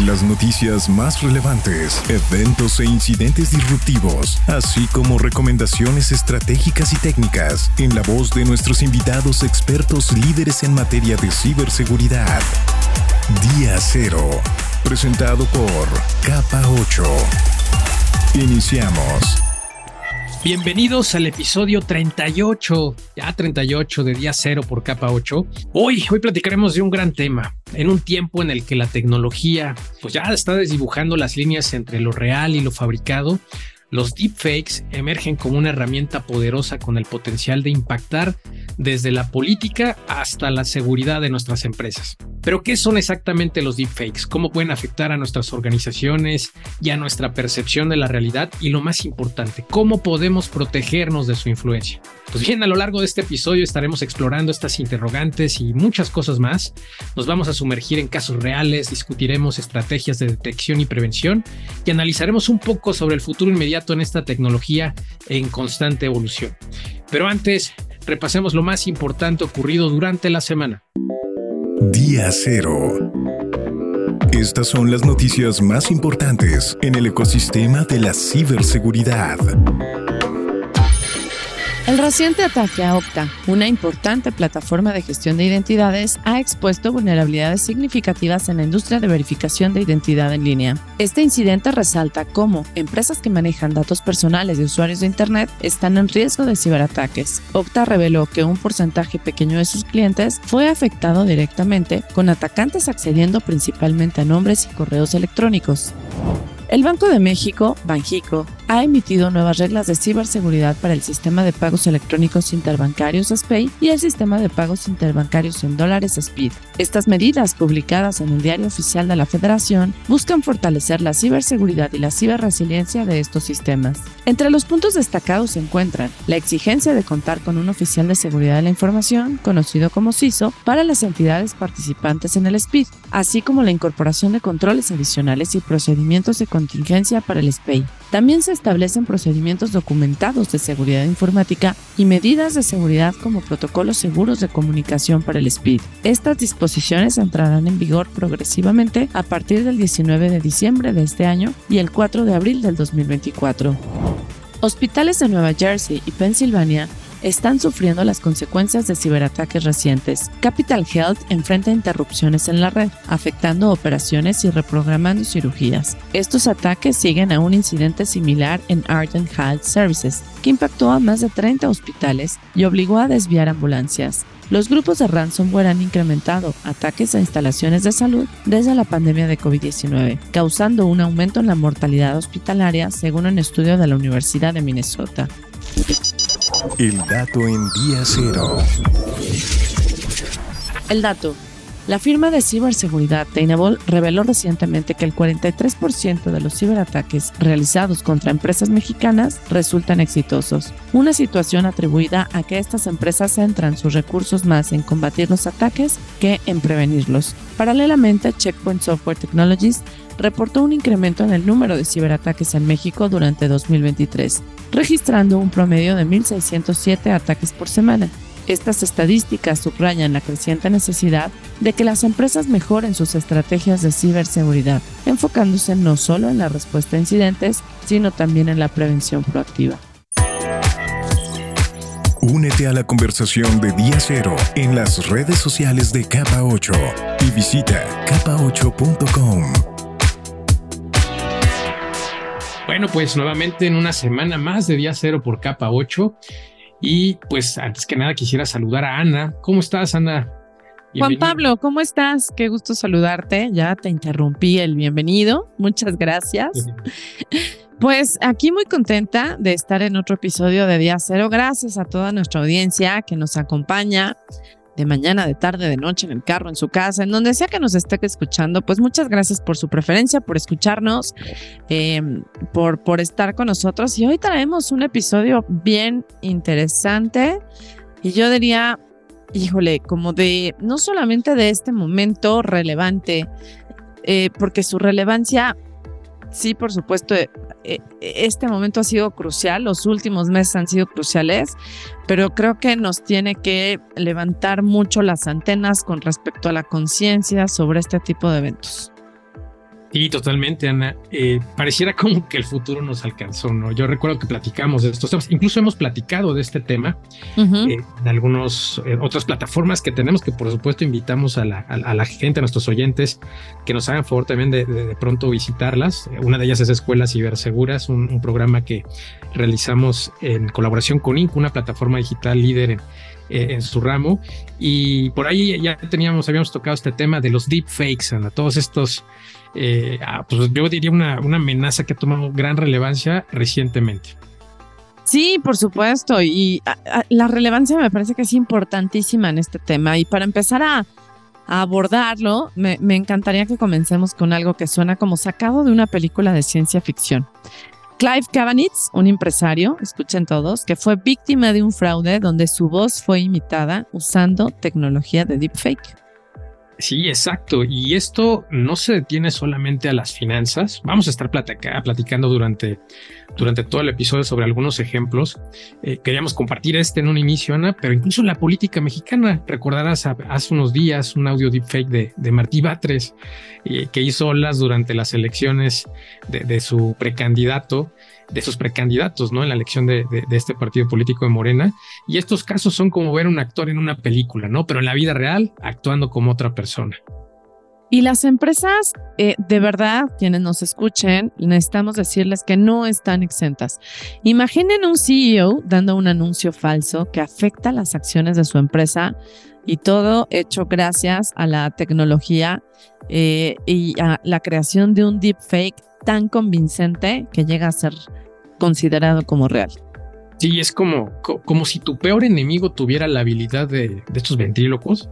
Las noticias más relevantes, eventos e incidentes disruptivos, así como recomendaciones estratégicas y técnicas en la voz de nuestros invitados expertos líderes en materia de ciberseguridad. Día Cero, presentado por Capa 8. Iniciamos. Bienvenidos al episodio 38, ya 38 de día cero por capa 8. Hoy, hoy platicaremos de un gran tema, en un tiempo en el que la tecnología pues ya está desdibujando las líneas entre lo real y lo fabricado. Los deepfakes emergen como una herramienta poderosa con el potencial de impactar desde la política hasta la seguridad de nuestras empresas. Pero, ¿qué son exactamente los deepfakes? ¿Cómo pueden afectar a nuestras organizaciones y a nuestra percepción de la realidad? Y lo más importante, ¿cómo podemos protegernos de su influencia? Pues bien, a lo largo de este episodio estaremos explorando estas interrogantes y muchas cosas más. Nos vamos a sumergir en casos reales, discutiremos estrategias de detección y prevención y analizaremos un poco sobre el futuro inmediato en esta tecnología en constante evolución. Pero antes, repasemos lo más importante ocurrido durante la semana. Día cero. Estas son las noticias más importantes en el ecosistema de la ciberseguridad. El reciente ataque a Okta, una importante plataforma de gestión de identidades, ha expuesto vulnerabilidades significativas en la industria de verificación de identidad en línea. Este incidente resalta cómo empresas que manejan datos personales de usuarios de Internet están en riesgo de ciberataques. Okta reveló que un porcentaje pequeño de sus clientes fue afectado directamente, con atacantes accediendo principalmente a nombres y correos electrónicos. El Banco de México, Banjico, ha emitido nuevas reglas de ciberseguridad para el sistema de pagos electrónicos interbancarios SPEI y el sistema de pagos interbancarios en dólares SPID. Estas medidas, publicadas en el Diario Oficial de la Federación, buscan fortalecer la ciberseguridad y la ciberresiliencia de estos sistemas. Entre los puntos destacados se encuentran la exigencia de contar con un oficial de seguridad de la información, conocido como CISO, para las entidades participantes en el SPID, así como la incorporación de controles adicionales y procedimientos de contingencia para el SPEI. También se establecen procedimientos documentados de seguridad informática y medidas de seguridad como protocolos seguros de comunicación para el SPID. Estas disposiciones entrarán en vigor progresivamente a partir del 19 de diciembre de este año y el 4 de abril del 2024. Hospitales de Nueva Jersey y Pensilvania están sufriendo las consecuencias de ciberataques recientes. Capital Health enfrenta interrupciones en la red, afectando operaciones y reprogramando cirugías. Estos ataques siguen a un incidente similar en Arden Health Services, que impactó a más de 30 hospitales y obligó a desviar ambulancias. Los grupos de ransomware han incrementado ataques a instalaciones de salud desde la pandemia de COVID-19, causando un aumento en la mortalidad hospitalaria según un estudio de la Universidad de Minnesota. El dato en día cero. El dato. La firma de ciberseguridad Tenable reveló recientemente que el 43% de los ciberataques realizados contra empresas mexicanas resultan exitosos, una situación atribuida a que estas empresas centran sus recursos más en combatir los ataques que en prevenirlos. Paralelamente, Checkpoint Software Technologies reportó un incremento en el número de ciberataques en México durante 2023, registrando un promedio de 1.607 ataques por semana. Estas estadísticas subrayan la creciente necesidad de que las empresas mejoren sus estrategias de ciberseguridad, enfocándose no solo en la respuesta a incidentes, sino también en la prevención proactiva. Únete a la conversación de Día Cero en las redes sociales de Capa 8 y visita capa8.com. Bueno, pues nuevamente en una semana más de Día Cero por Capa 8. Y pues antes que nada quisiera saludar a Ana. ¿Cómo estás, Ana? Juan Pablo, ¿cómo estás? Qué gusto saludarte. Ya te interrumpí el bienvenido. Muchas gracias. Pues aquí muy contenta de estar en otro episodio de Día Cero. Gracias a toda nuestra audiencia que nos acompaña de mañana, de tarde, de noche, en el carro, en su casa, en donde sea que nos esté escuchando, pues muchas gracias por su preferencia, por escucharnos, eh, por, por estar con nosotros. Y hoy traemos un episodio bien interesante y yo diría híjole, como de, no solamente de este momento relevante, eh, porque su relevancia, sí, por supuesto, este momento ha sido crucial, los últimos meses han sido cruciales, pero creo que nos tiene que levantar mucho las antenas con respecto a la conciencia sobre este tipo de eventos. Sí, totalmente, Ana. Eh, pareciera como que el futuro nos alcanzó, ¿no? Yo recuerdo que platicamos de estos temas, incluso hemos platicado de este tema eh, en algunas eh, otras plataformas que tenemos, que por supuesto invitamos a la, a, la, gente, a nuestros oyentes, que nos hagan favor también de, de, pronto visitarlas. Una de ellas es Escuelas Ciberseguras, un, un programa que realizamos en colaboración con Inc., una plataforma digital líder en, en su ramo. Y por ahí ya teníamos, habíamos tocado este tema de los deepfakes, Ana, todos estos eh, ah, pues yo diría una, una amenaza que ha tomado gran relevancia recientemente. Sí, por supuesto. Y la relevancia me parece que es importantísima en este tema. Y para empezar a, abordarlo, me, me, encantaría que comencemos con algo que suena como sacado de una película de ciencia ficción. Clive Cavanitz, un empresario, escuchen todos, que fue víctima de un fraude donde su voz fue imitada usando tecnología de deepfake. Sí, exacto. Y esto no se detiene solamente a las finanzas. Vamos a estar platicando durante, todo el episodio sobre algunos ejemplos. Eh, queríamos compartir este en un inicio, Ana, pero incluso la política mexicana. Recordarás hace unos días un audio deepfake de, de Martí Batres, eh, que hizo olas durante las elecciones de, de su precandidato de sus precandidatos, ¿no? En la elección de, este partido político de Morena. Y estos casos son como ver un actor en una película, ¿no? Pero en la vida real, actuando como otra persona. Y las empresas, eh, de verdad, quienes nos escuchen, necesitamos decirles que no están exentas. Imaginen un CEO dando un anuncio falso que afecta las acciones de su empresa y todo hecho gracias a la tecnología eh, y a la creación de un deepfake tan convincente que llega a ser considerado como real. Sí, es como, como si tu peor enemigo tuviera la habilidad de, estos ventrílocos,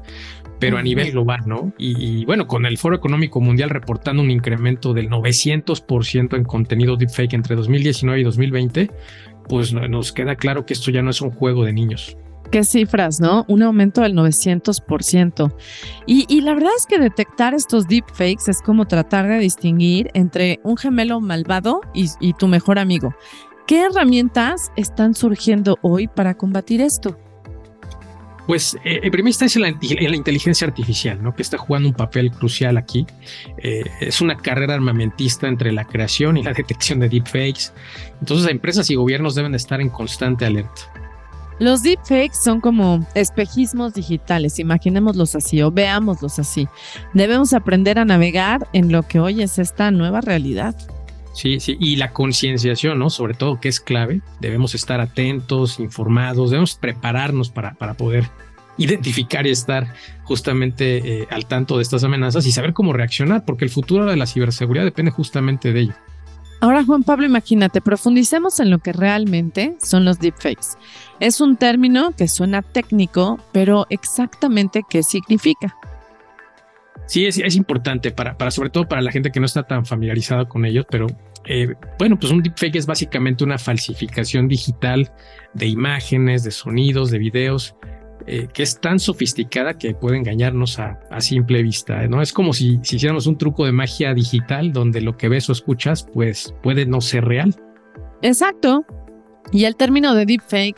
pero a nivel global, ¿no? Y, bueno, con el Foro Económico Mundial reportando un incremento del 900% en contenido deepfake entre 2019 y 2020, pues nos queda claro que esto ya no es un juego de niños qué cifras, ¿no? Un aumento del 900%. Y, y la verdad es que detectar estos deepfakes es como tratar de distinguir entre un gemelo malvado y, tu mejor amigo. ¿Qué herramientas están surgiendo hoy para combatir esto? Pues eh, en primera instancia la, la, inteligencia artificial, ¿no? que está jugando un papel crucial aquí. Eh, es una carrera armamentista entre la creación y la detección de deepfakes. Entonces empresas y gobiernos deben estar en constante alerta. Los deepfakes son como espejismos digitales, imaginémoslos así o veámoslos así. Debemos aprender a navegar en lo que hoy es esta nueva realidad. Sí, sí, y la concienciación, ¿no? Sobre todo que es clave. Debemos estar atentos, informados, debemos prepararnos para, para poder identificar y estar justamente eh, al tanto de estas amenazas y saber cómo reaccionar, porque el futuro de la ciberseguridad depende justamente de ello. Ahora, Juan Pablo, imagínate, profundicemos en lo que realmente son los deepfakes. Es un término que suena técnico, pero exactamente qué significa. Sí, es, importante para, para, sobre todo para la gente que no está tan familiarizada con ellos, pero eh, bueno, pues un deepfake es básicamente una falsificación digital de imágenes, de sonidos, de videos, eh, que es tan sofisticada que puede engañarnos a, simple vista, ¿no? Es como si, si, hiciéramos un truco de magia digital donde lo que ves o escuchas, pues puede no ser real. Exacto. Y el término de deepfake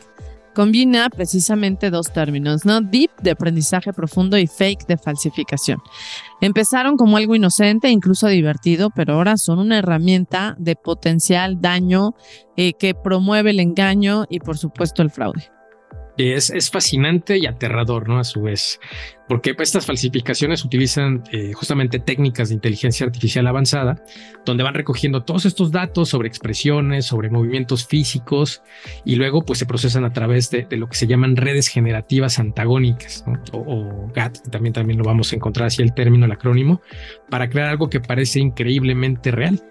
combina precisamente dos términos, ¿no? Deep de aprendizaje profundo y fake de falsificación. Empezaron como algo inocente, incluso divertido, pero ahora son una herramienta de potencial daño eh, que promueve el engaño y por supuesto el fraude. Es, es, fascinante y aterrador, ¿no? A su vez, porque estas falsificaciones utilizan eh, justamente técnicas de inteligencia artificial avanzada, donde van recogiendo todos estos datos sobre expresiones, sobre movimientos físicos, y luego pues se procesan a través de, lo que se llaman redes generativas antagónicas, o, o, GAT, también, también lo vamos a encontrar así el término, el acrónimo, para crear algo que parece increíblemente real.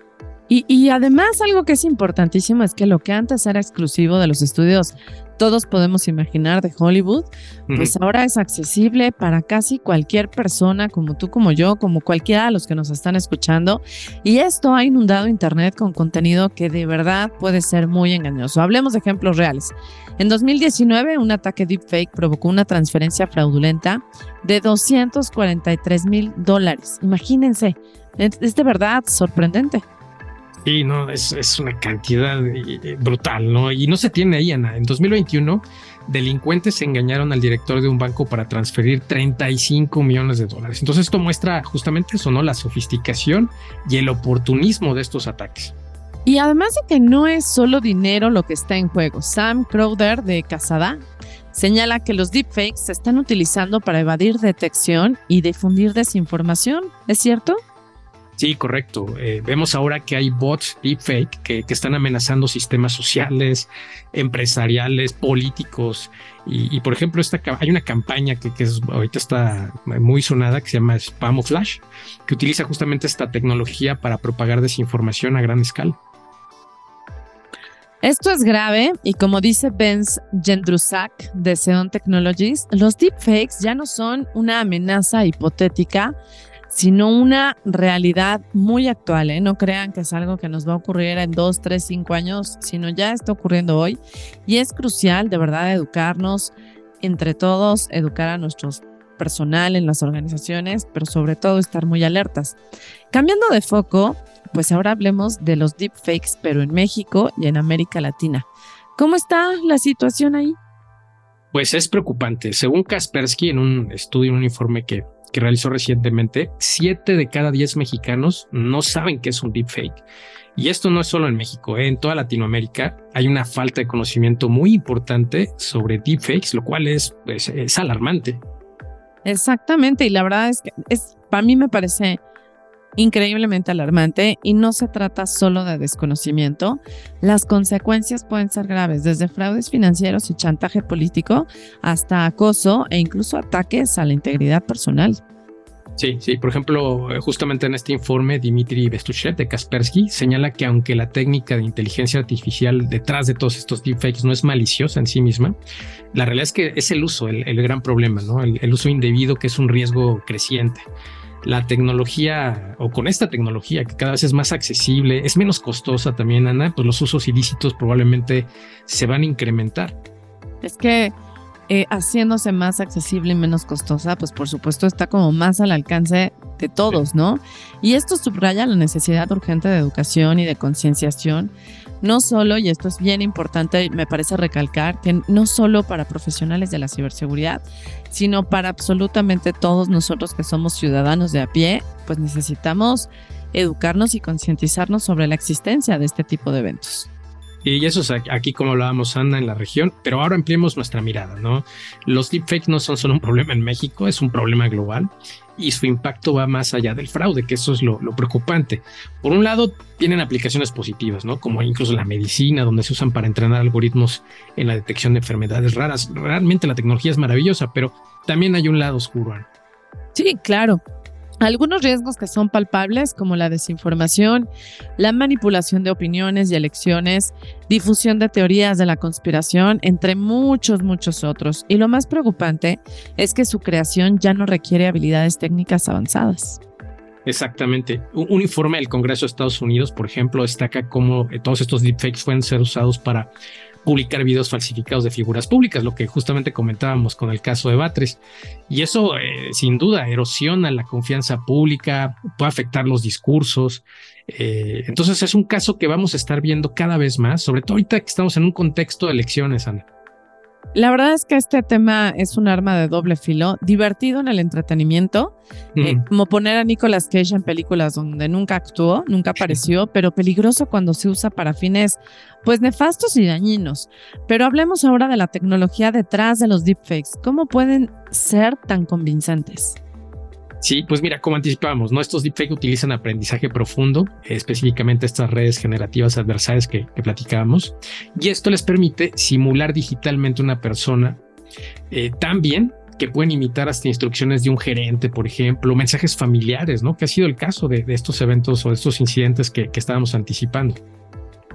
Y, y, además algo que es importantísimo es que lo que antes era exclusivo de los estudios todos podemos imaginar de Hollywood, pues ahora es accesible para casi cualquier persona, como tú, como yo, como cualquiera de los que nos están escuchando. Y esto ha inundado Internet con contenido que de verdad puede ser muy engañoso. Hablemos de ejemplos reales. En 2019, un ataque deepfake provocó una transferencia fraudulenta de 243 mil dólares. Imagínense, es de verdad sorprendente. Sí, no, es, una cantidad eh, brutal, ¿no? Y no se tiene ahí, Ana. En 2021, delincuentes engañaron al director de un banco para transferir 35 millones de dólares. Entonces esto muestra justamente eso, ¿no? La sofisticación y el oportunismo de estos ataques. Y además de que no es solo dinero lo que está en juego, Sam Crowder de Casada señala que los deepfakes se están utilizando para evadir detección y difundir desinformación. ¿Es cierto? Sí, correcto. Eh, vemos ahora que hay bots deepfake que, están amenazando sistemas sociales, empresariales, políticos. Y, por ejemplo, esta, hay una campaña que, que es, ahorita está muy sonada que se llama Flash, que utiliza justamente esta tecnología para propagar desinformación a gran escala. Esto es grave y como dice Benz Jendrusak de Xeon Technologies, los deepfakes ya no son una amenaza hipotética, sino una realidad muy actual. ¿eh? No crean que es algo que nos va a ocurrir en dos, tres, cinco años, sino ya está ocurriendo hoy. Y es crucial, de verdad, educarnos entre todos, educar a nuestros personal en las organizaciones, pero sobre todo estar muy alertas. Cambiando de foco, pues ahora hablemos de los deepfakes, pero en México y en América Latina. ¿Cómo está la situación ahí? Pues es preocupante. Según Kaspersky, en un estudio, en un informe que que realizó recientemente, siete de cada diez mexicanos no saben qué es un deepfake. Y esto no es solo en México, ¿eh? en toda Latinoamérica hay una falta de conocimiento muy importante sobre deepfakes, lo cual es, pues, es alarmante. Exactamente, y la verdad es que es, para mí me parece increíblemente alarmante y no se trata solo de desconocimiento. Las consecuencias pueden ser graves, desde fraudes financieros y chantaje político hasta acoso e incluso ataques a la integridad personal. Sí, sí. Por ejemplo, justamente en este informe, Dimitri Bestuchev de Kaspersky señala que aunque la técnica de inteligencia artificial detrás de todos estos deepfakes no es maliciosa en sí misma, la realidad es que es el uso el, gran problema, ¿no? el uso indebido que es un riesgo creciente la tecnología o con esta tecnología que cada vez es más accesible, es menos costosa también, Ana, pues los usos ilícitos probablemente se van a incrementar. Es que eh, haciéndose más accesible y menos costosa, pues por supuesto está como más al alcance de todos, ¿no? Y esto subraya la necesidad urgente de educación y de concienciación no solo, y esto es bien importante, me parece recalcar, que no solo para profesionales de la ciberseguridad, sino para absolutamente todos nosotros que somos ciudadanos de a pie, pues necesitamos educarnos y concientizarnos sobre la existencia de este tipo de eventos. Y eso es aquí como hablábamos, Ana, en la región, pero ahora ampliemos nuestra mirada, ¿no? Los deepfakes no son solo un problema en México, es un problema global y su impacto va más allá del fraude, que eso es lo, preocupante. Por un lado, tienen aplicaciones positivas, ¿no? Como incluso la medicina, donde se usan para entrenar algoritmos en la detección de enfermedades raras. Realmente la tecnología es maravillosa, pero también hay un lado oscuro. Sí, claro. Algunos riesgos que son palpables, como la desinformación, la manipulación de opiniones y elecciones, difusión de teorías de la conspiración, entre muchos, muchos otros. Y lo más preocupante es que su creación ya no requiere habilidades técnicas avanzadas. Exactamente. Un informe del Congreso de Estados Unidos, por ejemplo, destaca cómo todos estos deepfakes pueden ser usados para publicar videos falsificados de figuras públicas, lo que justamente comentábamos con el caso de Batres. Y eso, eh, sin duda, erosiona la confianza pública, puede afectar los discursos. Eh, entonces es un caso que vamos a estar viendo cada vez más, sobre todo ahorita que estamos en un contexto de elecciones, Ana. La verdad es que este tema es un arma de doble filo, divertido en el entretenimiento, eh, como poner a Nicolas Cage en películas donde nunca actuó, nunca apareció, pero peligroso cuando se usa para fines pues nefastos y dañinos. Pero hablemos ahora de la tecnología detrás de los deepfakes. ¿Cómo pueden ser tan convincentes? Sí, pues mira, como anticipábamos, ¿no? Estos deepfakes utilizan aprendizaje profundo, específicamente estas redes generativas adversarias que, platicábamos, y esto les permite simular digitalmente una persona eh, tan bien que pueden imitar hasta instrucciones de un gerente, por ejemplo, mensajes familiares, ¿no? Que ha sido el caso de, estos eventos o de estos incidentes que, que estábamos anticipando.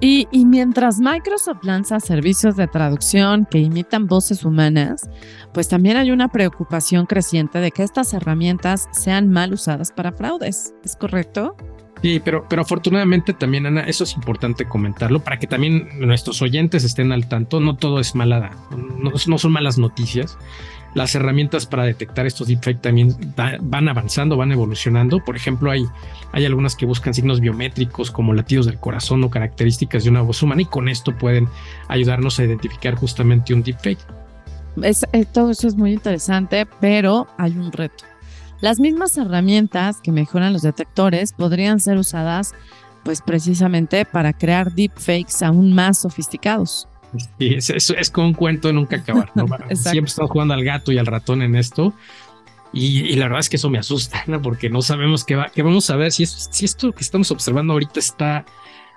Y, y, mientras Microsoft lanza servicios de traducción que imitan voces humanas, pues también hay una preocupación creciente de que estas herramientas sean mal usadas para fraudes. ¿Es correcto? Sí, pero, pero afortunadamente también, Ana, eso es importante comentarlo para que también nuestros oyentes estén al tanto. No todo es mala, no, no son malas noticias. Las herramientas para detectar estos deepfakes también van avanzando, van evolucionando. Por ejemplo, hay, hay algunas que buscan signos biométricos como latidos del corazón o características de una voz humana y con esto pueden ayudarnos a identificar justamente un deepfake. Eh, todo eso es muy interesante, pero hay un reto. Las mismas herramientas que mejoran los detectores podrían ser usadas pues precisamente para crear deepfakes aún más sofisticados. Sí, es, es, como un cuento de nunca acabar. Siempre estamos jugando al gato y al ratón en esto. Y, la verdad es que eso me asusta, ¿no? porque no sabemos qué, va, qué vamos a ver. Si, si esto que estamos observando ahorita está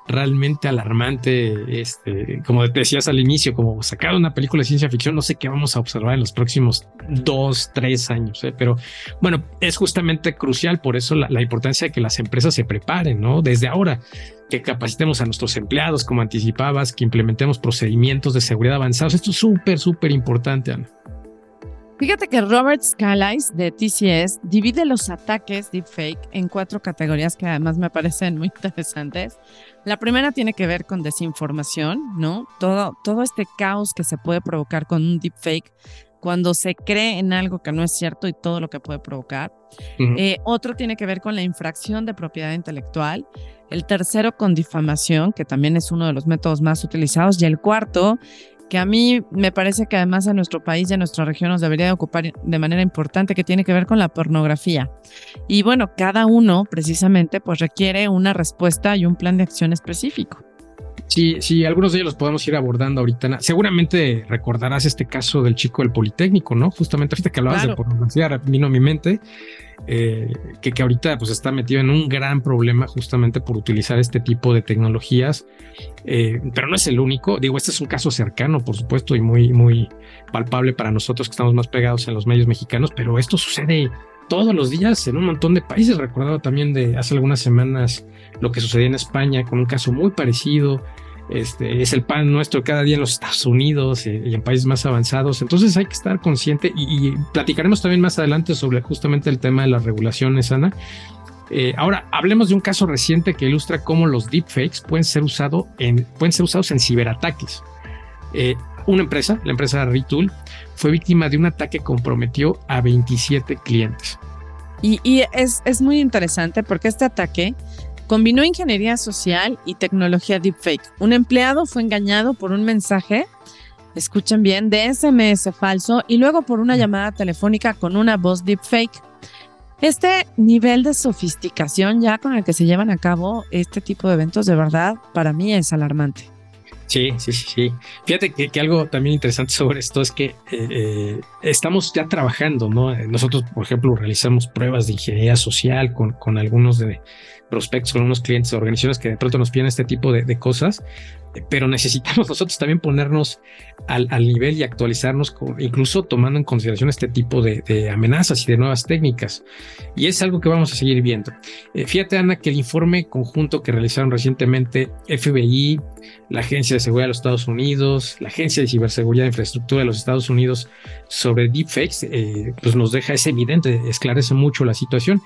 realmente alarmante, este, como decías al inicio, como sacar una película de ciencia ficción, no sé qué vamos a observar en los próximos dos, tres años, ¿eh? pero bueno, es justamente crucial, por eso la, importancia de que las empresas se preparen, ¿no? Desde ahora, que capacitemos a nuestros empleados, como anticipabas, que implementemos procedimientos de seguridad avanzados, esto es súper, súper importante, Ana. Fíjate que Robert Scalise de TCS divide los ataques deepfake en cuatro categorías que además me parecen muy interesantes. La primera tiene que ver con desinformación, ¿no? Todo, todo este caos que se puede provocar con un deepfake cuando se cree en algo que no es cierto y todo lo que puede provocar. Eh, otro tiene que ver con la infracción de propiedad intelectual. El tercero con difamación, que también es uno de los métodos más utilizados. Y el cuarto que a mí me parece que además a nuestro país y a nuestra región nos debería de ocupar de manera importante, que tiene que ver con la pornografía. Y bueno, cada uno precisamente pues requiere una respuesta y un plan de acción específico. Sí, sí, algunos de ellos los podemos ir abordando ahorita. Seguramente recordarás este caso del chico del Politécnico, ¿no? Justamente ahorita que hablabas de pornografía, vino a mi mente eh, que, que ahorita pues está metido en un gran problema justamente por utilizar este tipo de tecnologías, eh, pero no es el único. Digo, este es un caso cercano, por supuesto, y muy, muy palpable para nosotros que estamos más pegados en los medios mexicanos, pero esto sucede todos los días en un montón de países. Recordaba también de hace algunas semanas lo que sucedía en España con un caso muy parecido. Este, es el pan nuestro cada día en los Estados Unidos eh, y en países más avanzados. Entonces hay que estar consciente y, platicaremos también más adelante sobre justamente el tema de las regulaciones, Ana. Eh, ahora, hablemos de un caso reciente que ilustra cómo los deepfakes pueden ser, usado en, pueden ser usados en ciberataques. Eh, una empresa, la empresa Retool, fue víctima de un ataque que comprometió a 27 clientes. Y, y es, es, muy interesante porque este ataque Combinó ingeniería social y tecnología deepfake. Un empleado fue engañado por un mensaje, escuchen bien, de SMS falso y luego por una llamada telefónica con una voz deepfake. Este nivel de sofisticación ya con el que se llevan a cabo este tipo de eventos de verdad para mí es alarmante. Sí, sí, sí, sí. Fíjate que, algo también interesante sobre esto es que eh, eh, estamos ya trabajando, ¿no? Nosotros, por ejemplo, realizamos pruebas de ingeniería social con, con algunos de, prospectos, con unos clientes organizaciones que de pronto nos piden este tipo de, cosas, pero necesitamos nosotros también ponernos al, nivel y actualizarnos, incluso tomando en consideración este tipo de, amenazas y de nuevas técnicas. Y es algo que vamos a seguir viendo. Eh, fíjate, Ana, que el informe conjunto que realizaron recientemente FBI, la Agencia de Seguridad de los Estados Unidos, la Agencia de Ciberseguridad e Infraestructura de los Estados Unidos sobre deepfakes, eh, pues nos deja, es evidente, esclarece mucho la situación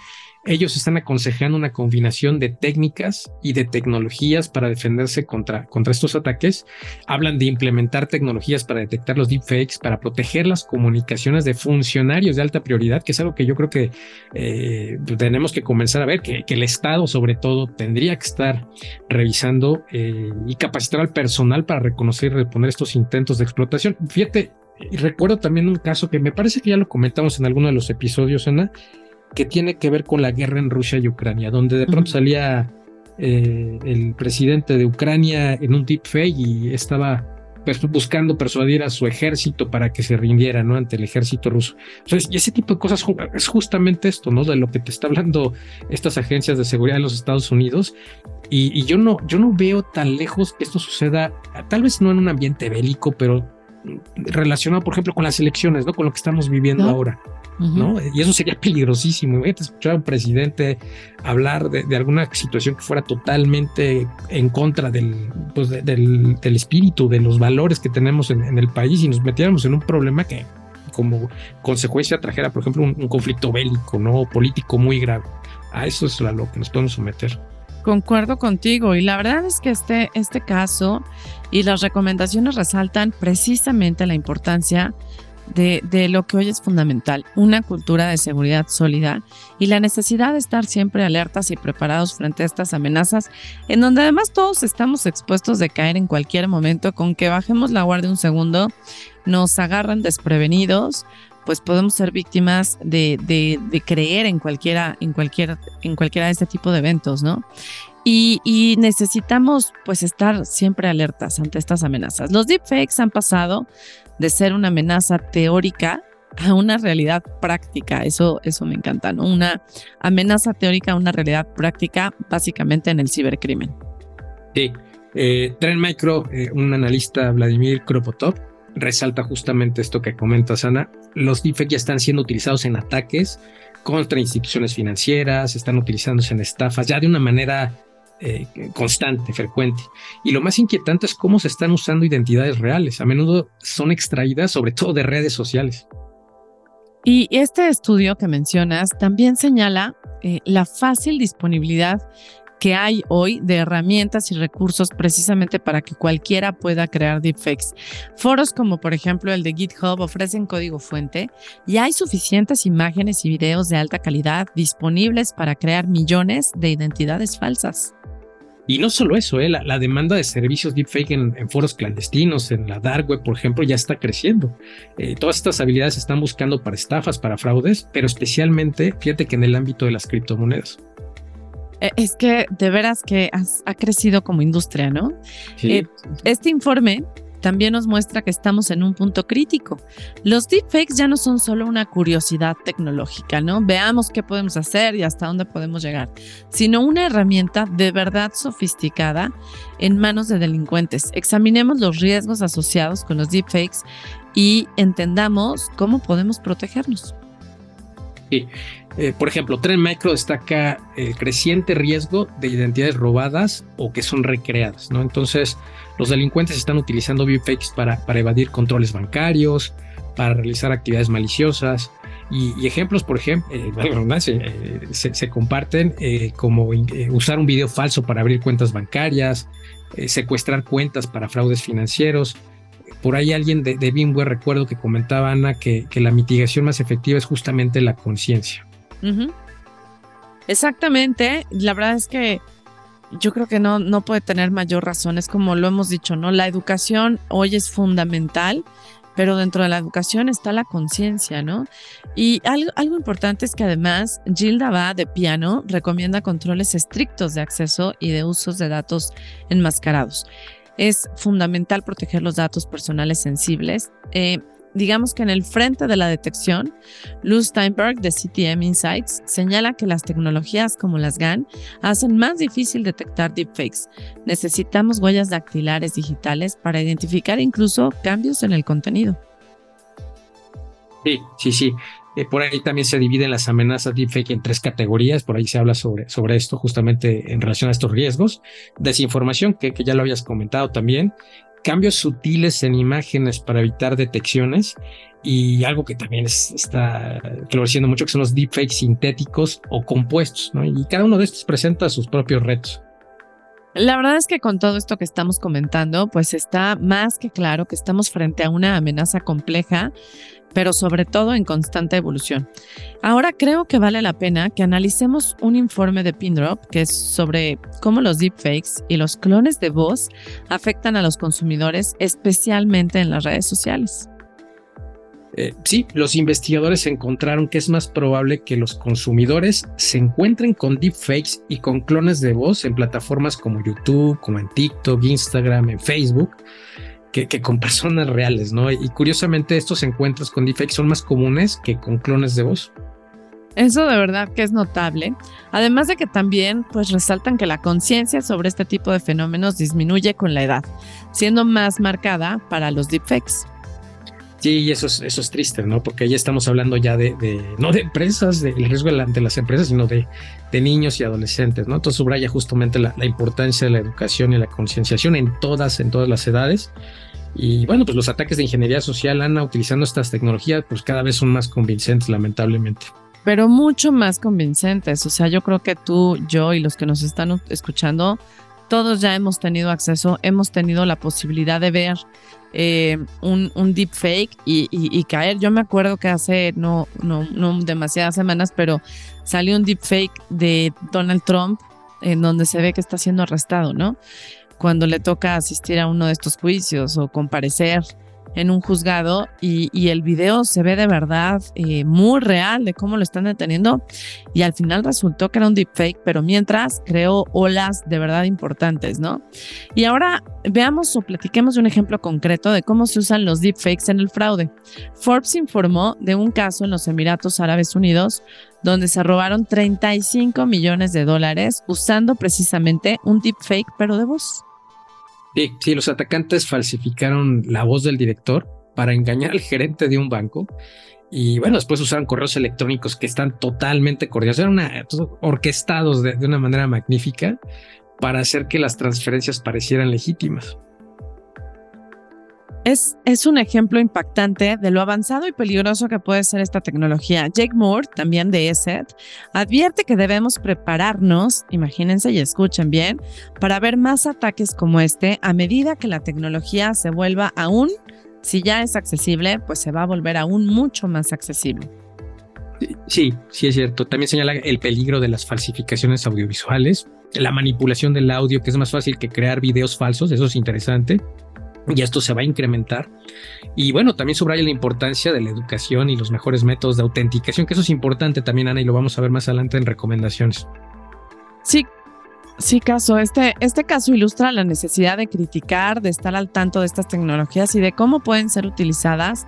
ellos están aconsejando una combinación de técnicas y de tecnologías para defenderse contra, estos ataques. Hablan de implementar tecnologías para detectar los deepfakes, para proteger las comunicaciones de funcionarios de alta prioridad, que es algo que yo creo que eh, tenemos que comenzar a ver, que, el Estado sobre todo tendría que estar revisando eh, y capacitar al personal para reconocer y reponer estos intentos de explotación. Fíjate, recuerdo también un caso que me parece que ya lo comentamos en alguno de los episodios, Ana, que tiene que ver con la guerra en Rusia y Ucrania, donde de pronto salía eh, el presidente de Ucrania en un deepfake y estaba buscando persuadir a su ejército para que se rindiera ¿no? ante el ejército ruso. Entonces, y ese tipo de cosas es justamente esto, ¿no? De lo que te está hablando estas agencias de seguridad de los Estados Unidos. Y, y yo, no, yo no veo tan lejos que esto suceda, tal vez no en un ambiente bélico, pero relacionado, por ejemplo, con las elecciones, ¿no? Con lo que estamos viviendo ahora. ¿No? Y eso sería peligrosísimo. Imagínate escuchar a un presidente hablar de, alguna situación que fuera totalmente en contra del, pues del, espíritu, de los valores que tenemos en, el país y nos metiéramos en un problema que como consecuencia trajera, por ejemplo, un, conflicto bélico, ¿no? Político muy grave. A eso es a lo que nos podemos someter. Concuerdo contigo y la verdad es que este, este caso y las recomendaciones resaltan precisamente la importancia de, lo que hoy es fundamental, una cultura de seguridad sólida y la necesidad de estar siempre alertas y preparados frente a estas amenazas, en donde además todos estamos expuestos de caer en cualquier momento, con que bajemos la guardia un segundo, nos agarran desprevenidos, pues podemos ser víctimas de, de, creer en cualquiera, en, cualquier, en cualquiera de este tipo de eventos, ¿no? Y, y, necesitamos pues estar siempre alertas ante estas amenazas. Los deepfakes han pasado de ser una amenaza teórica a una realidad práctica. Eso, eso me encanta, ¿no? Una amenaza teórica a una realidad práctica, básicamente en el cibercrimen. Sí. Eh, Tren Micro, eh, un analista, Vladimir Kropotov, resalta justamente esto que comentas, Ana. Los deepfakes ya están siendo utilizados en ataques contra instituciones financieras, están utilizándose en estafas, ya de una manera eh, constante, frecuente. Y lo más inquietante es cómo se están usando identidades reales. A menudo son extraídas sobre todo de redes sociales. Y este estudio que mencionas también señala eh, la fácil disponibilidad que hay hoy de herramientas y recursos precisamente para que cualquiera pueda crear deepfakes. Foros como por ejemplo el de GitHub ofrecen código fuente y hay suficientes imágenes y videos de alta calidad disponibles para crear millones de identidades falsas. Y no solo eso, ¿eh? la, demanda de servicios deepfake en, en, foros clandestinos, en la dark web, por ejemplo, ya está creciendo. Eh, todas estas habilidades se están buscando para estafas, para fraudes, pero especialmente, fíjate que en el ámbito de las criptomonedas. Eh, es que de veras que ha crecido como industria, ¿no? Sí. este informe también nos muestra que estamos en un punto crítico. Los deepfakes ya no son solo una curiosidad tecnológica, ¿no? Veamos qué podemos hacer y hasta dónde podemos llegar, sino una herramienta de verdad sofisticada en manos de delincuentes. Examinemos los riesgos asociados con los deepfakes y entendamos cómo podemos protegernos. Sí. Eh, por ejemplo, Tren Micro destaca el creciente riesgo de identidades robadas o que son recreadas, ¿no? Entonces, los delincuentes están utilizando deepfakes para, para evadir controles bancarios, para realizar actividades maliciosas. Y, ejemplos, por ejemplo, eh, eh, se, comparten como usar un video falso para abrir cuentas bancarias, secuestrar cuentas para fraudes financieros, por ahí alguien de, de Bimware recuerdo que comentaba Ana que, que, la mitigación más efectiva es justamente la conciencia. Exactamente. La verdad es que yo creo que no, no puede tener mayor razón. Es como lo hemos dicho, ¿no? La educación hoy es fundamental, pero dentro de la educación está la conciencia, ¿no? Y algo, algo, importante es que además Gilda va de piano recomienda controles estrictos de acceso y de usos de datos enmascarados. Es fundamental proteger los datos personales sensibles. Eh, digamos que en el frente de la detección, Luz Steinberg de CTM Insights señala que las tecnologías como las GAN hacen más difícil detectar deepfakes. Necesitamos huellas dactilares digitales para identificar incluso cambios en el contenido. Sí, sí, sí. Eh, por ahí también se dividen las amenazas deepfake en tres categorías. Por ahí se habla sobre, sobre esto justamente en relación a estos riesgos. Desinformación, que, que ya lo habías comentado también cambios sutiles en imágenes para evitar detecciones y algo que también está floreciendo mucho que son los deepfakes sintéticos o compuestos. Y cada uno de estos presenta sus propios retos. La verdad es que con todo esto que estamos comentando, pues está más que claro que estamos frente a una amenaza compleja pero sobre todo en constante evolución. Ahora creo que vale la pena que analicemos un informe de Pindrop que es sobre cómo los deepfakes y los clones de voz afectan a los consumidores, especialmente en las redes sociales. Eh, sí, los investigadores encontraron que es más probable que los consumidores se encuentren con deepfakes y con clones de voz en plataformas como YouTube, como en TikTok, Instagram, en Facebook, que, con personas reales, ¿no? Y curiosamente estos encuentros con deepfakes son más comunes que con clones de voz. Eso de verdad que es notable. Además de que también pues resaltan que la conciencia sobre este tipo de fenómenos disminuye con la edad, siendo más marcada para los deepfakes. Sí, eso es, eso es triste, ¿no? Porque ya estamos hablando ya de, no de empresas, del riesgo de las empresas, sino de, de, niños y adolescentes, ¿no? Entonces subraya justamente la, la importancia de la educación y la concienciación en todas, en todas las edades. Y bueno, pues los ataques de ingeniería social, Ana, utilizando estas tecnologías, pues cada vez son más convincentes, lamentablemente. Pero mucho más convincentes. O sea, yo creo que tú, yo y los que nos están escuchando, todos ya hemos tenido acceso, hemos tenido la posibilidad de ver eh, un, un deepfake y, caer. Yo me acuerdo que hace no, no, no demasiadas semanas, pero salió un deepfake de Donald Trump en donde se ve que está siendo arrestado, ¿no? Cuando le toca asistir a uno de estos juicios o comparecer en un juzgado y, el video se ve de verdad eh, muy real de cómo lo están deteniendo y al final resultó que era un deepfake, pero mientras creó olas de verdad importantes, ¿no? Y ahora veamos o platiquemos de un ejemplo concreto de cómo se usan los deepfakes en el fraude. Forbes informó de un caso en los Emiratos Árabes Unidos donde se robaron 35 millones de dólares usando precisamente un deepfake pero de voz. Sí, sí, los atacantes falsificaron la voz del director para engañar al gerente de un banco. Y bueno, después usaron correos electrónicos que están totalmente coordinados, eran orquestados de una manera magnífica para hacer que las transferencias parecieran legítimas. Es, un ejemplo impactante de lo avanzado y peligroso que puede ser esta tecnología. Jake Moore, también de ESET, advierte que debemos prepararnos, imagínense y escuchen bien, para ver más ataques como este a medida que la tecnología se vuelva aún, si ya es accesible, pues se va a volver aún mucho más accesible. Sí, sí es cierto. También señala el peligro de las falsificaciones audiovisuales, la manipulación del audio, que es más fácil que crear videos falsos, eso es interesante y esto se va a incrementar. Y bueno, también subraya la importancia de la educación y los mejores métodos de autenticación, que eso es importante también, Ana, y lo vamos a ver más adelante en recomendaciones. Sí, sí, caso. Este, este caso ilustra la necesidad de criticar, de estar al tanto de estas tecnologías y de cómo pueden ser utilizadas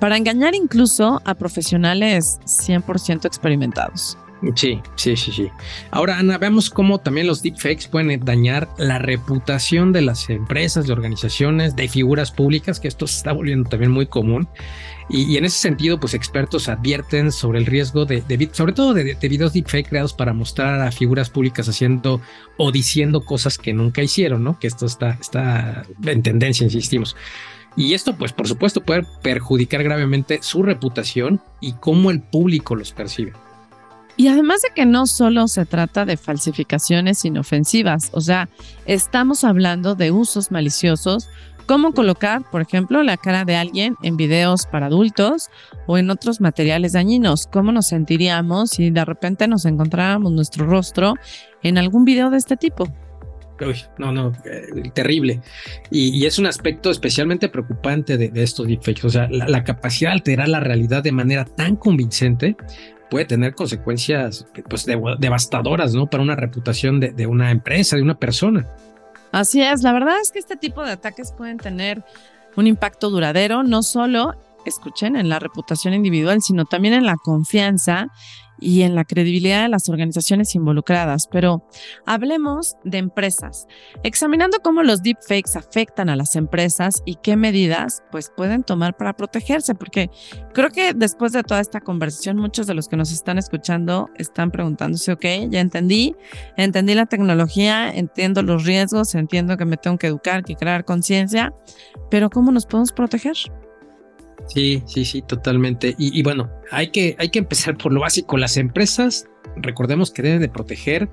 para engañar incluso a profesionales 100% experimentados. Sí, sí, sí, sí. Ahora, Ana, veamos cómo también los deepfakes pueden dañar la reputación de las empresas, de organizaciones, de figuras públicas, que esto se está volviendo también muy común. Y, en ese sentido, pues expertos advierten sobre el riesgo de, sobre todo de, de, videos deepfake creados para mostrar a figuras públicas haciendo o diciendo cosas que nunca hicieron, ¿no? Que esto está, está en tendencia, insistimos. Y esto, pues, por supuesto, puede perjudicar gravemente su reputación y cómo el público los percibe. Y además de que no solo se trata de falsificaciones inofensivas, o sea, estamos hablando de usos maliciosos, como colocar, por ejemplo, la cara de alguien en videos para adultos o en otros materiales dañinos. ¿Cómo nos sentiríamos si de repente nos encontráramos nuestro rostro en algún video de este tipo? Uy, no, no, eh, terrible. Y, es un aspecto especialmente preocupante de, estos deepfakes. O sea, la, capacidad de alterar la realidad de manera tan convincente puede tener consecuencias pues, devastadoras, ¿no? Para una reputación de, de una empresa, de una persona. Así es, la verdad es que este tipo de ataques pueden tener un impacto duradero, no solo, escuchen, en la reputación individual, sino también en la confianza y en la credibilidad de las organizaciones involucradas. Pero hablemos de empresas, examinando cómo los deepfakes afectan a las empresas y qué medidas pues pueden tomar para protegerse, porque creo que después de toda esta conversación muchos de los que nos están escuchando están preguntándose, ok, ya entendí, entendí la tecnología, entiendo los riesgos, entiendo que me tengo que educar, que crear conciencia, pero ¿cómo nos podemos proteger? Sí, sí, sí, totalmente. Y, bueno, hay que, hay que empezar por lo básico. Las empresas, recordemos que deben de proteger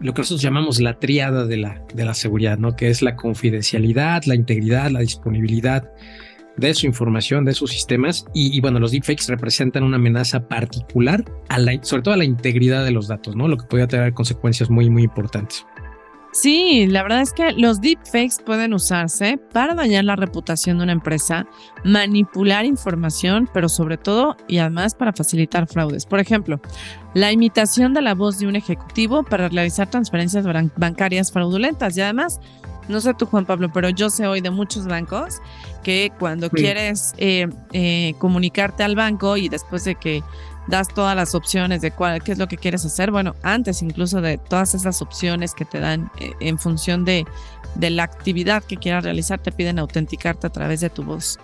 lo que nosotros llamamos la triada de la, de la seguridad, ¿no? Que es la confidencialidad, la integridad, la disponibilidad de su información, de sus sistemas. Y, y, bueno, los deepfakes representan una amenaza particular, a la, sobre todo a la integridad de los datos, ¿no? Lo que puede tener consecuencias muy, muy importantes. Sí, la verdad es que los deepfakes pueden usarse para dañar la reputación de una empresa, manipular información, pero sobre todo y además para facilitar fraudes. Por ejemplo, la imitación de la voz de un ejecutivo para realizar transferencias bancarias fraudulentas. Y además, no sé tú, Juan Pablo, pero yo sé hoy de muchos bancos que cuando quieres eh, eh, comunicarte al banco y después de que das todas las opciones de cuál, qué es lo que quieres hacer. Bueno, antes incluso de todas esas opciones que te dan eh, en función de, de la actividad que quieras realizar, te piden autenticarte a través de tu voz.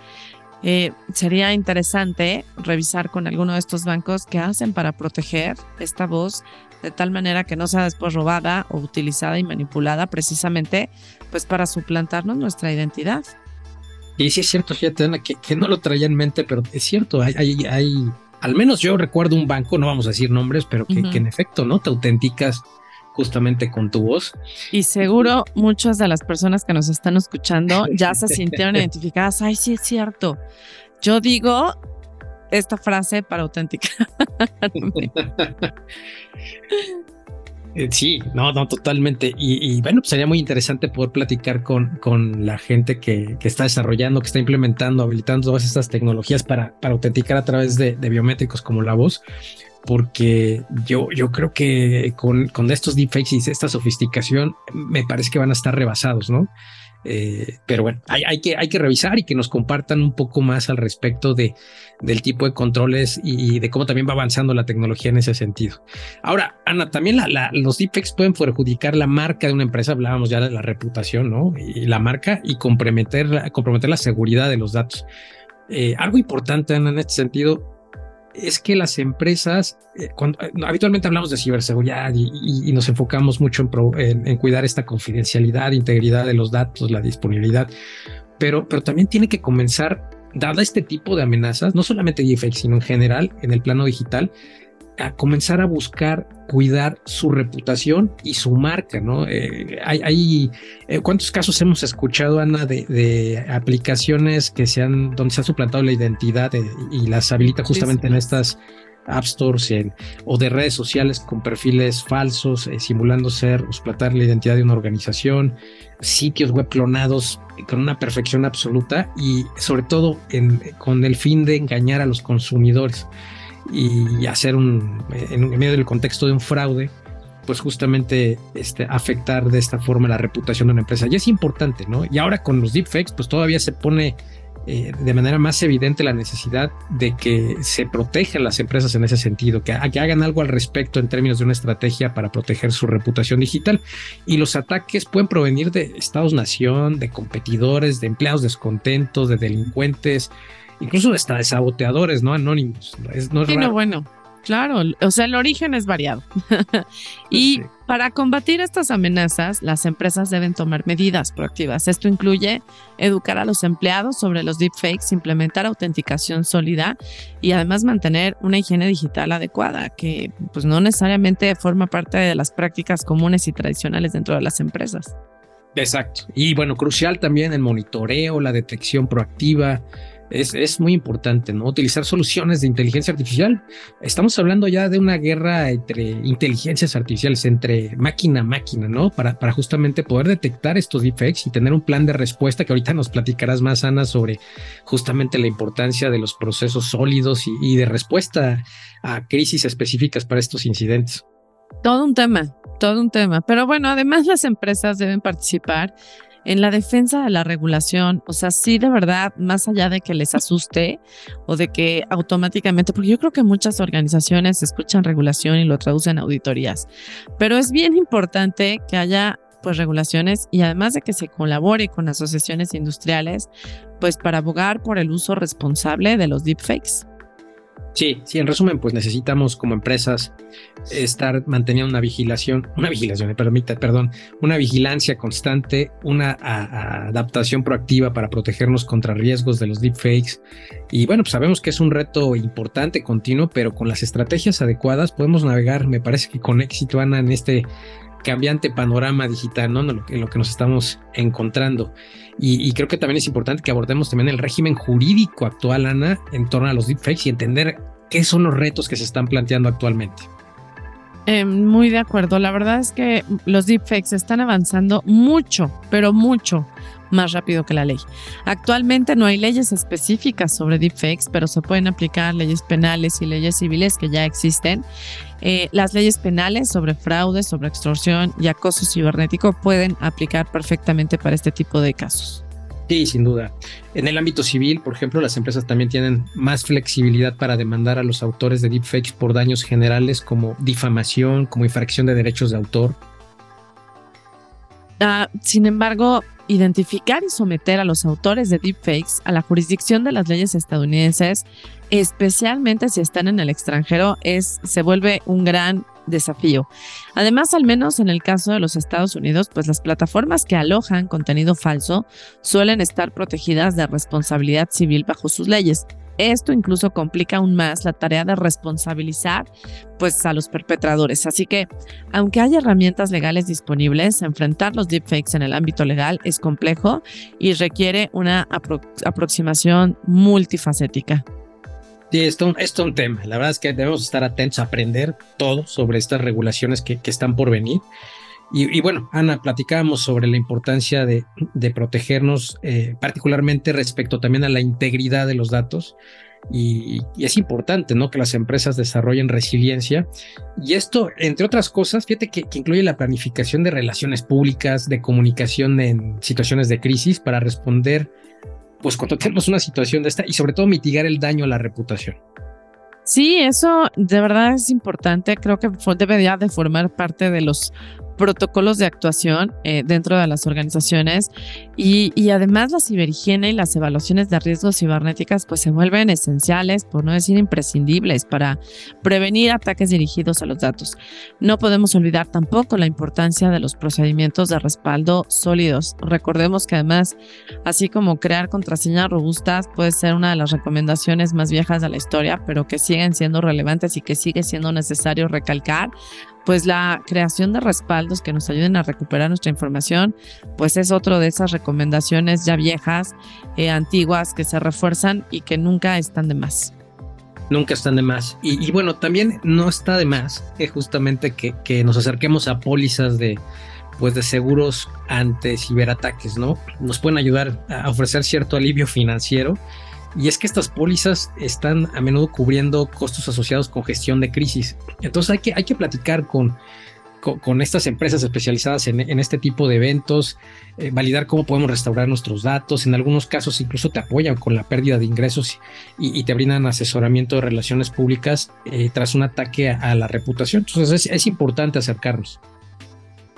Eh, sería interesante revisar con alguno de estos bancos qué hacen para proteger esta voz de tal manera que no sea después robada o utilizada y manipulada precisamente pues para suplantarnos nuestra identidad. Y sí es cierto, fíjate, Ana, que, que no lo traía en mente, pero es cierto, hay, hay, hay, al menos yo recuerdo un banco, no vamos a decir nombres, pero que, que en efecto, ¿no? Te autenticas justamente con tu voz. Y seguro muchas de las personas que nos están escuchando ya se sintieron identificadas. Ay, sí es cierto. Yo digo esta frase para autenticar. Eh, sí, no, no, totalmente. Y, bueno, pues sería muy interesante poder platicar con, con la gente que, que, está desarrollando, que está implementando, habilitando todas estas tecnologías para, para autenticar a través de, de biométricos como la voz porque yo, yo creo que con, con estos deepfakes y esta sofisticación me parece que van a estar rebasados, ¿no? Eh, pero bueno, hay, hay, que, hay que revisar y que nos compartan un poco más al respecto de, del tipo de controles y, de cómo también va avanzando la tecnología en ese sentido. Ahora, Ana, también los deepfakes pueden perjudicar la marca de una empresa, hablábamos ya de la reputación, ¿no? Y la marca y comprometer, comprometer la seguridad de los datos. Eh, algo importante, Ana, en este sentido, es que las empresas, eh, eh, habitualmente hablamos de ciberseguridad y, nos enfocamos mucho en, cuidar esta confidencialidad, integridad de los datos, la disponibilidad, pero, pero también tiene que comenzar, dada este tipo de amenazas, no solamente deepfake, sino en general en el plano digital, a comenzar a buscar cuidar su reputación y su marca, ¿no? Eh, hay, eh, ¿Cuántos casos hemos escuchado, Ana, de, aplicaciones que se han, donde se ha suplantado la identidad y las habilita justamente en estas App Stores o de redes sociales con perfiles falsos, eh, simulando ser o suplantar la identidad de una organización, sitios web clonados con una perfección absoluta y sobre todo con el fin de engañar a los consumidores y hacer un, en medio del contexto de un fraude, pues justamente este, afectar de esta forma la reputación de una empresa. Y es importante, ¿no? Y ahora con los deepfakes, pues todavía se pone eh, de manera más evidente la necesidad de que se protejan las empresas en ese sentido, que, que hagan algo al respecto en términos de una estrategia para proteger su reputación digital. Y los ataques pueden provenir de estados-nación, de competidores, de empleados descontentos, de delincuentes, incluso hasta de saboteadores, ¿no? Anónimos. Es, no sí, no, bueno, claro, o sea, el origen es variado. y para combatir estas amenazas, las empresas deben tomar medidas proactivas. Esto incluye educar a los empleados sobre los deepfakes, implementar autenticación sólida y además mantener una higiene digital adecuada, que pues no necesariamente forma parte de las prácticas comunes y tradicionales dentro de las empresas. Exacto. Y bueno, crucial también el monitoreo, la detección proactiva, es, muy importante, ¿no? Utilizar soluciones de inteligencia artificial. Estamos hablando ya de una guerra entre inteligencias artificiales, entre máquina a máquina, ¿no? Para, para justamente poder detectar estos defects y tener un plan de respuesta que ahorita nos platicarás más, Ana, sobre justamente la importancia de los procesos sólidos y, y de respuesta a crisis específicas para estos incidentes. Todo un tema, todo un tema. Pero bueno, además las empresas deben participar en la defensa de la regulación, o sea, sí de verdad, más allá de que les asuste o de que automáticamente, porque yo creo que muchas organizaciones escuchan regulación y lo traducen a auditorías, pero es bien importante que haya pues regulaciones y además de que se colabore con asociaciones industriales, pues para abogar por el uso responsable de los deepfakes. Sí, sí, en resumen, pues necesitamos como empresas estar manteniendo una vigilación, una vigilación, me permite, perdón, una vigilancia constante, una adaptación proactiva para protegernos contra riesgos de los deepfakes. Y bueno, pues sabemos que es un reto importante, continuo, pero con las estrategias adecuadas podemos navegar, me parece que con éxito, Ana, en este cambiante panorama digital, ¿no? En lo, que, nos estamos encontrando. Y, creo que también es importante que abordemos también el régimen jurídico actual, Ana, en torno a los deepfakes y entender qué son los retos que se están planteando actualmente. Eh, muy de acuerdo. La verdad es que los deepfakes están avanzando mucho, pero mucho más rápido que la ley. Actualmente no hay leyes específicas sobre deepfakes, pero se pueden aplicar leyes penales y leyes civiles que ya existen. Eh, las leyes penales sobre fraude, sobre extorsión y acoso cibernético pueden aplicar perfectamente para este tipo de casos. Sí, sin duda. En el ámbito civil, por ejemplo, las empresas también tienen más flexibilidad para demandar a los autores de deepfakes por daños generales como difamación, como infracción de derechos de autor. Ah, sin embargo, identificar y someter a los autores de deepfakes a la jurisdicción de las leyes estadounidenses, especialmente si están en el extranjero, es, se vuelve un gran desafío. Además, al menos en el caso de los Estados Unidos, pues las plataformas que alojan contenido falso suelen estar protegidas de responsabilidad civil bajo sus leyes. Esto incluso complica aún más la tarea de responsabilizar pues, a los perpetradores. Así que, aunque hay herramientas legales disponibles, enfrentar los deepfakes en el ámbito legal es complejo y requiere una aproximación multifacética. Sí, esto, es un tema. La verdad es que debemos estar atentos a aprender todo sobre estas regulaciones que, están por venir. Y, bueno, Ana, platicábamos sobre la importancia de, protegernos, eh, particularmente respecto también a la integridad de los datos. Y, es importante, ¿no? Que las empresas desarrollen resiliencia. Y esto, entre otras cosas, fíjate que, que, incluye la planificación de relaciones públicas, de comunicación en situaciones de crisis para responder pues cuando tenemos una situación de esta y sobre todo mitigar el daño a la reputación. Sí, eso de verdad es importante. Creo que debería de formar parte de los protocolos de actuación eh, dentro de las organizaciones y, y, además la ciberhigiene y las evaluaciones de riesgos cibernéticas pues se vuelven esenciales, por no decir imprescindibles, para prevenir ataques dirigidos a los datos. No podemos olvidar tampoco la importancia de los procedimientos de respaldo sólidos. Recordemos que además, así como crear contraseñas robustas puede ser una de las recomendaciones más viejas de la historia, pero que siguen siendo relevantes y que sigue siendo necesario recalcar, pues la creación de respaldos que nos ayuden a recuperar nuestra información, pues es otro de esas recomendaciones ya viejas, eh, antiguas, que se refuerzan y que nunca están de más. Nunca están de más. Y, bueno, también no está de más que justamente que, que nos acerquemos a pólizas de, pues de seguros ante ciberataques, ¿no? Nos pueden ayudar a ofrecer cierto alivio financiero y es que estas pólizas están a menudo cubriendo costos asociados con gestión de crisis. Entonces hay que, hay que platicar con, con, estas empresas especializadas en, este tipo de eventos, eh, validar cómo podemos restaurar nuestros datos. En algunos casos incluso te apoyan con la pérdida de ingresos y, te brindan asesoramiento de relaciones públicas eh, tras un ataque a, la reputación. Entonces es importante acercarnos.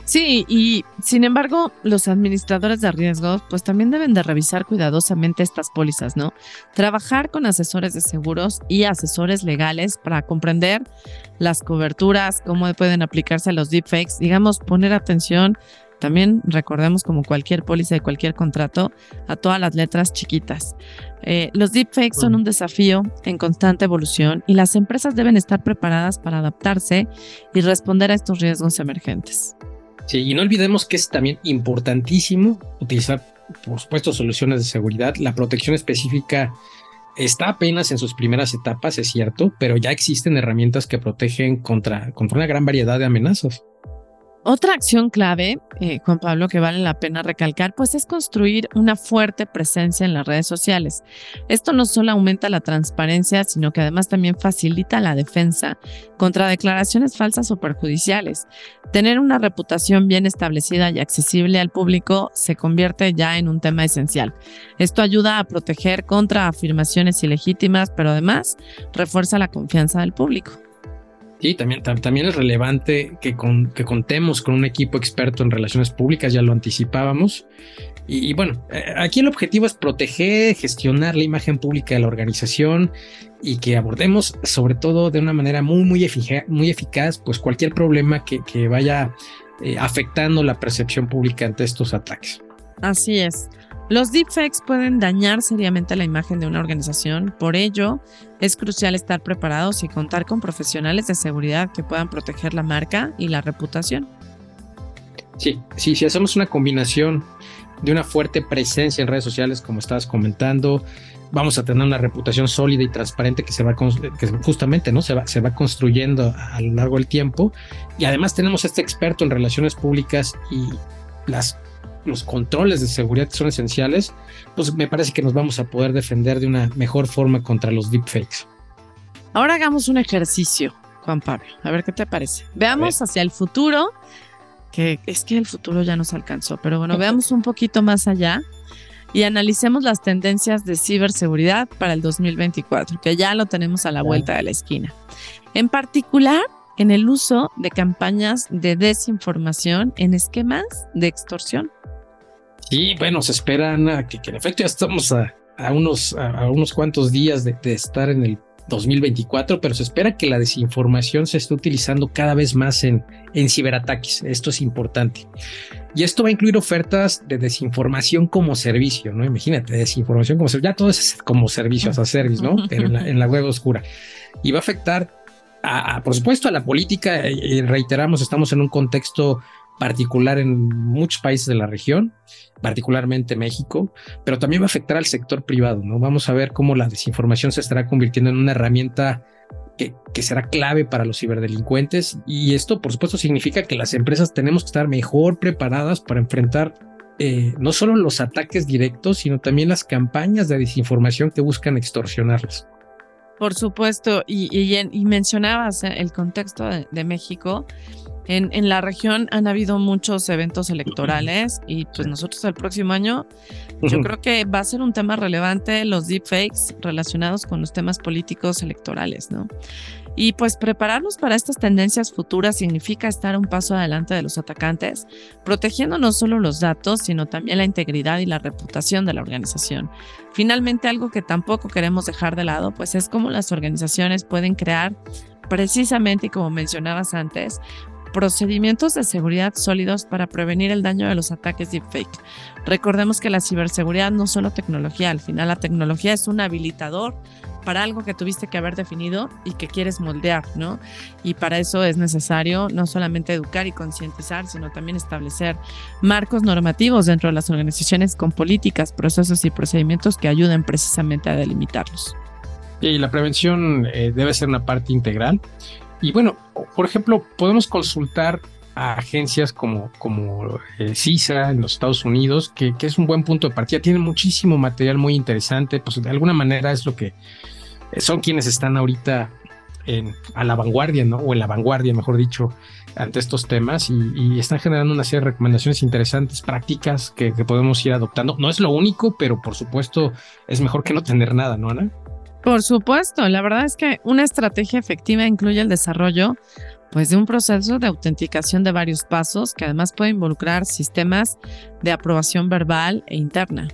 Sí, y sin embargo, los administradores de riesgos pues también deben de revisar cuidadosamente estas pólizas, ¿no? Trabajar con asesores de seguros y asesores legales para comprender las coberturas, cómo pueden aplicarse a los deepfakes, digamos, poner atención también recordemos como cualquier póliza de cualquier contrato a todas las letras chiquitas. Eh, los deepfakes son un desafío en constante evolución y las empresas deben estar preparadas para adaptarse y responder a estos riesgos emergentes. Sí, y no olvidemos que es también importantísimo utilizar, por supuesto, soluciones de seguridad. La protección específica está apenas en sus primeras etapas, es cierto, pero ya existen herramientas que protegen contra, contra una gran variedad de amenazas. Otra acción clave, eh, Juan Pablo, que vale la pena recalcar, pues es construir una fuerte presencia en las redes sociales. Esto no solo aumenta la transparencia, sino que además también facilita la defensa contra declaraciones falsas o perjudiciales. Tener una reputación bien establecida y accesible al público se convierte ya en un tema esencial. Esto ayuda a proteger contra afirmaciones ilegítimas, pero además refuerza la confianza del público. Sí, también, también es relevante que, que contemos con un equipo experto en relaciones públicas, ya lo anticipábamos. Y, bueno, eh, aquí el objetivo es proteger, gestionar la imagen pública de la organización y que abordemos sobre todo de una manera muy, muy, muy eficaz, pues cualquier problema que, que vaya eh, afectando la percepción pública ante estos ataques. Así es. Los deepfakes pueden dañar seriamente la imagen de una organización, por ello es crucial estar preparados y contar con profesionales de seguridad que puedan proteger la marca y la reputación. Sí, sí, si hacemos una combinación de una fuerte presencia en redes sociales, como estabas comentando, vamos a tener una reputación sólida y transparente que se va que justamente no se va, se va construyendo a lo largo del tiempo. Y además tenemos este experto en relaciones públicas y las los controles de seguridad que son esenciales, pues me parece que nos vamos a poder defender de una mejor forma contra los deepfakes. Ahora hagamos un ejercicio, Juan Pablo. A ver qué te parece. Veamos hacia el futuro, que es que el futuro ya nos alcanzó, pero bueno, veamos un poquito más allá y analicemos las tendencias de ciberseguridad para el 2024, que ya lo tenemos a la vuelta de la esquina. En particular, en el uso de campañas de desinformación en esquemas de extorsión. Sí, bueno, se esperan que, que en efecto ya estamos a, unos, a, unos cuantos días de, estar en el 2024, pero se espera que la desinformación se esté utilizando cada vez más en, en ciberataques. Esto es importante. Y esto va a incluir ofertas de desinformación como servicio, ¿no? Imagínate, desinformación como servicio. Ya todo es como servicio, a service, ¿no? Pero en la, web oscura. Y va a afectar, a, por supuesto, a la política. Y reiteramos, estamos en un contexto particular en muchos países de la región, particularmente México, pero también va a afectar al sector privado, ¿no? Vamos a ver cómo la desinformación se estará convirtiendo en una herramienta que, será clave para los ciberdelincuentes y esto, por supuesto, significa que las empresas tenemos que estar mejor preparadas para enfrentar eh, no solo los ataques directos, sino también las campañas de desinformación que buscan extorsionarlas. Por supuesto, y, y, mencionabas el contexto de México. En, la región han habido muchos eventos electorales y pues nosotros el próximo año yo creo que va a ser un tema relevante los deepfakes relacionados con los temas políticos electorales, ¿no? Y pues prepararnos para estas tendencias futuras significa estar un paso adelante de los atacantes, protegiendo no solo los datos, sino también la integridad y la reputación de la organización. Finalmente, algo que tampoco queremos dejar de lado, pues es cómo las organizaciones pueden crear precisamente, como mencionabas antes, procedimientos de seguridad sólidos para prevenir el daño de los ataques deepfake. Recordemos que la ciberseguridad no es solo tecnología, al final la tecnología es un habilitador para algo que tuviste que haber definido y que quieres moldear, ¿no? Y para eso es necesario no solamente educar y concientizar, sino también establecer marcos normativos dentro de las organizaciones con políticas, procesos y procedimientos que ayuden precisamente a delimitarlos. Y la prevención eh, debe ser una parte integral y bueno, por ejemplo, podemos consultar a agencias como, como eh, CISA en los Estados Unidos, que, es un buen punto de partida. Tienen muchísimo material muy interesante, pues de alguna manera es lo que eh, son quienes están ahorita en, a la vanguardia, ¿no? O en la vanguardia, mejor dicho, ante estos temas y, están generando una serie de recomendaciones interesantes, prácticas que, que, podemos ir adoptando. No es lo único, pero por supuesto es mejor que no tener nada, ¿no, Ana? Por supuesto, la verdad es que una estrategia efectiva incluye el desarrollo pues de un proceso de autenticación de varios pasos que además puede involucrar sistemas de aprobación verbal e interna.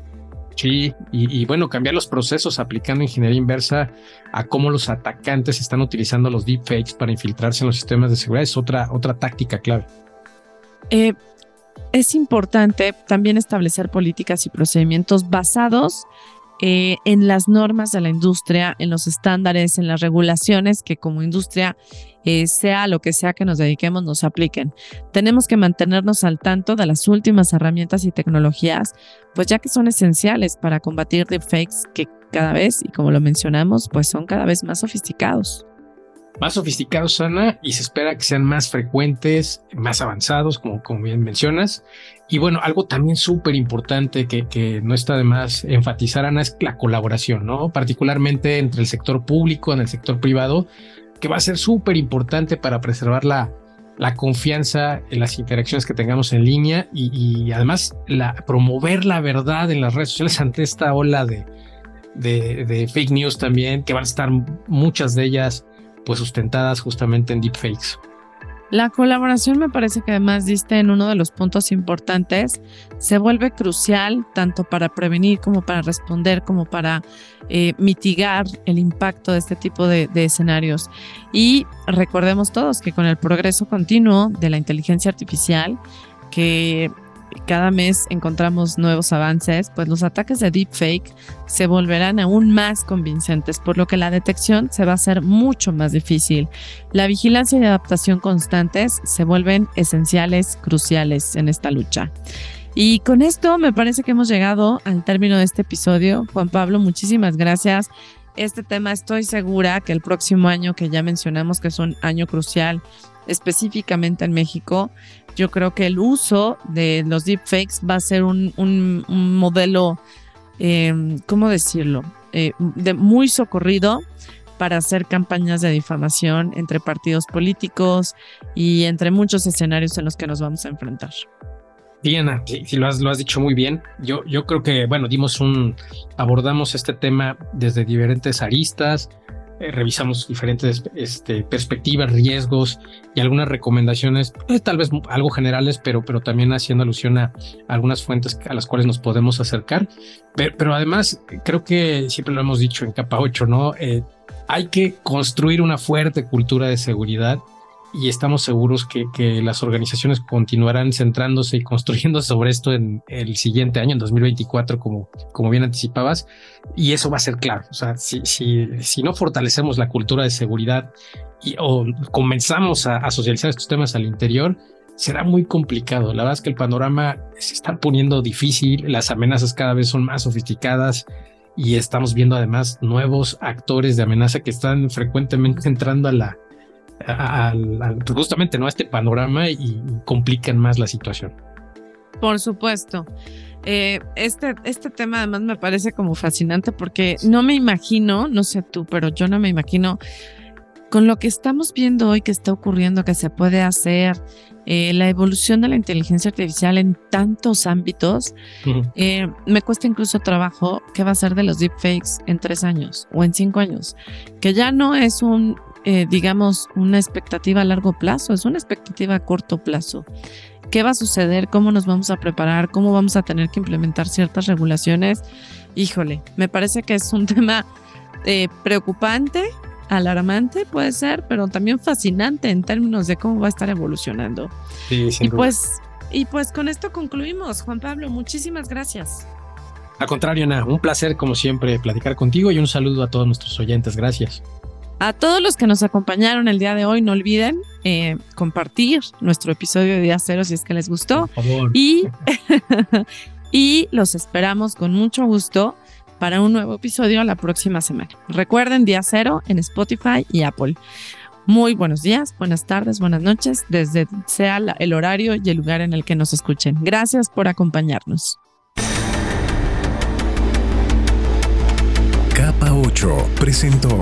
Sí, y, bueno, cambiar los procesos aplicando ingeniería inversa a cómo los atacantes están utilizando los deepfakes para infiltrarse en los sistemas de seguridad es otra, otra táctica clave. Eh, es importante también establecer políticas y procedimientos basados eh, en las normas de la industria, en los estándares, en las regulaciones que como industria, eh, sea lo que sea que nos dediquemos, nos apliquen. Tenemos que mantenernos al tanto de las últimas herramientas y tecnologías, pues ya que son esenciales para combatir deepfakes que cada vez, y como lo mencionamos, pues son cada vez más sofisticados más sofisticados, Ana, y se espera que sean más frecuentes, más avanzados, como, como bien mencionas. Y bueno, algo también súper importante que, que, no está de más enfatizar, Ana, es la colaboración, ¿no? Particularmente entre el sector público, en el sector privado, que va a ser súper importante para preservar la, la confianza en las interacciones que tengamos en línea y, además promover la verdad en las redes sociales ante esta ola de, de fake news también, que van a estar muchas de ellas pues sustentadas justamente en deepfakes. La colaboración me parece que además diste en uno de los puntos importantes, se vuelve crucial tanto para prevenir como para responder, como para eh, mitigar el impacto de este tipo de, de escenarios. Y recordemos todos que con el progreso continuo de la inteligencia artificial, que cada mes encontramos nuevos avances, pues los ataques de deepfake se volverán aún más convincentes, por lo que la detección se va a hacer mucho más difícil. La vigilancia y adaptación constantes se vuelven esenciales, cruciales en esta lucha. Y con esto me parece que hemos llegado al término de este episodio. Juan Pablo, muchísimas gracias. Este tema estoy segura que el próximo año, que ya mencionamos que es un año crucial específicamente en México, yo creo que el uso de los deepfakes va a ser un, modelo, em, ¿cómo decirlo? Eh, de muy socorrido para hacer campañas de difamación entre partidos políticos y entre muchos escenarios en los que nos vamos a enfrentar. Diana, si, lo, has, lo has dicho muy bien. Yo, yo creo que, bueno, dimos un, abordamos este tema desde diferentes aristas, eh, revisamos diferentes este, perspectivas, riesgos y algunas recomendaciones, eh, tal vez algo generales, pero, pero también haciendo alusión a algunas fuentes a las cuales nos podemos acercar. Pero, además, creo que siempre lo hemos dicho en capa 8, ¿no? Eh, hay que construir una fuerte cultura de seguridad y estamos seguros que, que, las organizaciones continuarán centrándose y construyendo sobre esto en el siguiente año, en 2024, como, como bien anticipabas, y eso va a ser claro. O sea, si, si, si no fortalecemos la cultura de seguridad y, o comenzamos a, a socializar estos temas al interior, será muy complicado. La verdad es que el panorama se está poniendo difícil, las amenazas cada vez son más sofisticadas y estamos viendo además nuevos actores de amenaza que están frecuentemente entrando a la justamente ¿no? a este panorama y complican más la situación. Por supuesto. Eh, este, este tema además me parece como fascinante porque no me imagino, no sé tú, pero yo no me imagino con lo que estamos viendo hoy que está ocurriendo, que se puede hacer, eh, la evolución de la inteligencia artificial en tantos ámbitos, eh, me cuesta incluso trabajo qué va a ser de los deepfakes en tres años o en cinco años, que ya no es un eh, digamos, una expectativa a largo plazo, es una expectativa a corto plazo. ¿Qué va a suceder? ¿Cómo nos vamos a preparar? ¿Cómo vamos a tener que implementar ciertas regulaciones? Híjole, me parece que es un tema eh, preocupante, alarmante puede ser, pero también fascinante en términos de cómo va a estar evolucionando. Sí, y pues y pues con esto concluimos, Juan Pablo, muchísimas gracias. Al contrario, Ana, un placer como siempre platicar contigo y un saludo a todos nuestros oyentes. Gracias. A todos los que nos acompañaron el día de hoy, no olviden eh, compartir nuestro episodio de Día Cero si es que les gustó. Y, y los esperamos con mucho gusto para un nuevo episodio la próxima semana. Recuerden Día Cero en Spotify y Apple. Muy buenos días, buenas tardes, buenas noches, desde sea el horario y el lugar en el que nos escuchen. Gracias por acompañarnos. Capa 8 presentó.